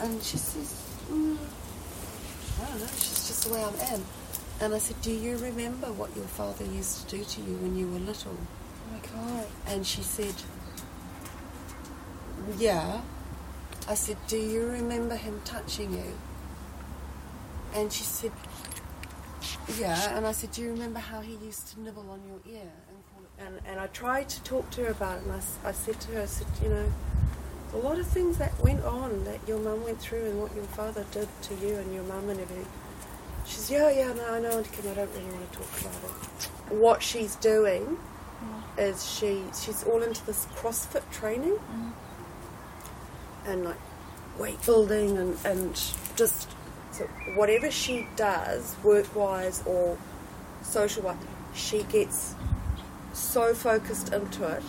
And she says, mm, I don't know, she's just the way I am. And I said, Do you remember what your father used to do to you when you were little? Oh my god. And she said, Yeah. I said, Do you remember him touching you? And she said, Yeah. And I said, Do you remember how he used to nibble on your ear? And, and, and I tried to talk to her about it. And I, I said to her, I said, You know, a lot of things that went on that your mum went through and what your father did to you and your mum and everything. She's, Yeah, yeah, no, I know, Auntie Kim, I don't really want to talk about it. What she's doing mm. is she she's all into this CrossFit training mm. and like weight building and, and just so whatever she does work wise or social wise she gets so focused into it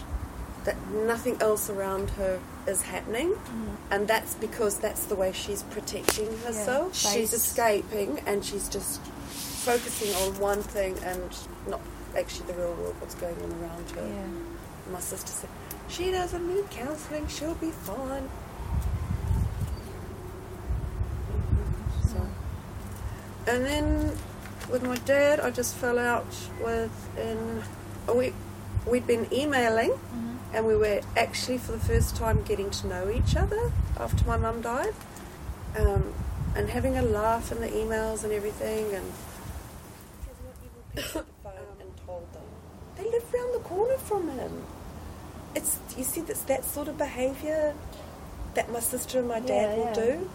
that nothing else around her is happening. Mm-hmm. And that's because that's the way she's protecting herself. She's escaping and she's just focusing on one thing and not actually the real world what's going on around her. Yeah. my sister said, She doesn't need counselling, she'll be fine. So, and then with my dad, I just fell out with in a week. We'd been emailing, and we were actually for the first time getting to know each other after my mum died, um, and having a laugh in the emails and everything. And and told them they live round the corner from him. It's you see that's that sort of behaviour that my sister and my dad Yeah, will yeah. do.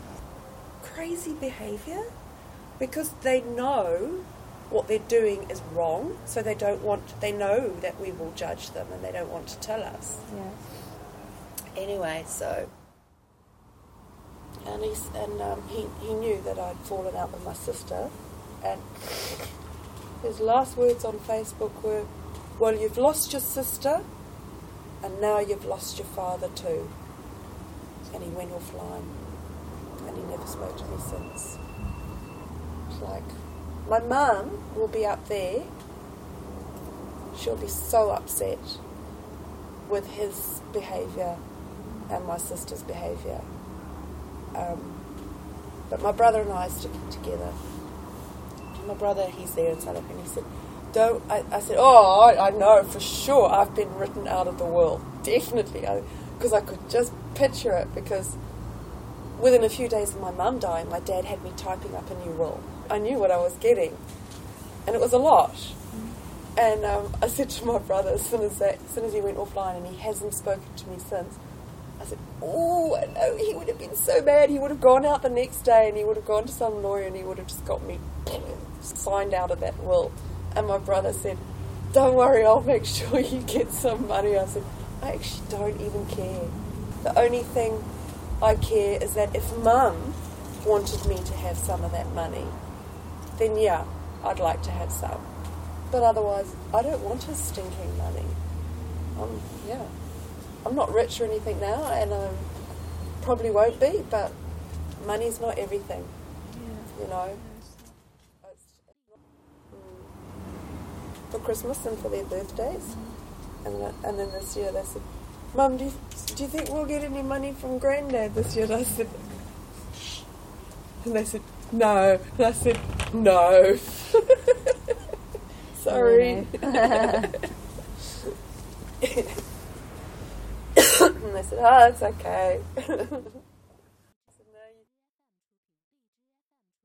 Crazy behaviour because they know what they're doing is wrong, so they don't want. They know that we will judge them, and they don't want to tell us. Yeah. Anyway, so and he's and um, he he knew that I'd fallen out with my sister, and his last words on Facebook were, "Well, you've lost your sister, and now you've lost your father too." And he went offline, and he never spoke to me since. It's like my mum will be up there. She'll be so upset with his behaviour and my sister's behaviour. Um, but my brother and I are sticking together. My brother, he's there in South Africa, and he said, "Don't." I, I said, "Oh, I, I know for sure. I've been written out of the world, definitely, because I, could just picture it. Because within a few days of my mum dying, my dad had me typing up a new will. I knew what I was getting, and it was a lot. And um, I said to my brother as soon as that, as soon as he went offline, and he hasn't spoken to me since. I said, "Oh, I know he would have been so mad. He would have gone out the next day, and he would have gone to some lawyer, and he would have just got me signed out of that will." And my brother said, "Don't worry, I'll make sure you get some money." I said, "I actually don't even care. The only thing I care is that if Mum wanted me to have some of that money, then yeah, I'd like to have some." But otherwise, I don't want his stinking money. Um, yeah. I'm not rich or anything now, and I probably won't be, but money's not everything, you know. For Christmas and for their birthdays. And, then- and then this year they said, Mum, do you, do you think we'll get any money from Granddad this year? And I said, and they said, no. And I said, no. Sorry. and they said, oh, it's okay.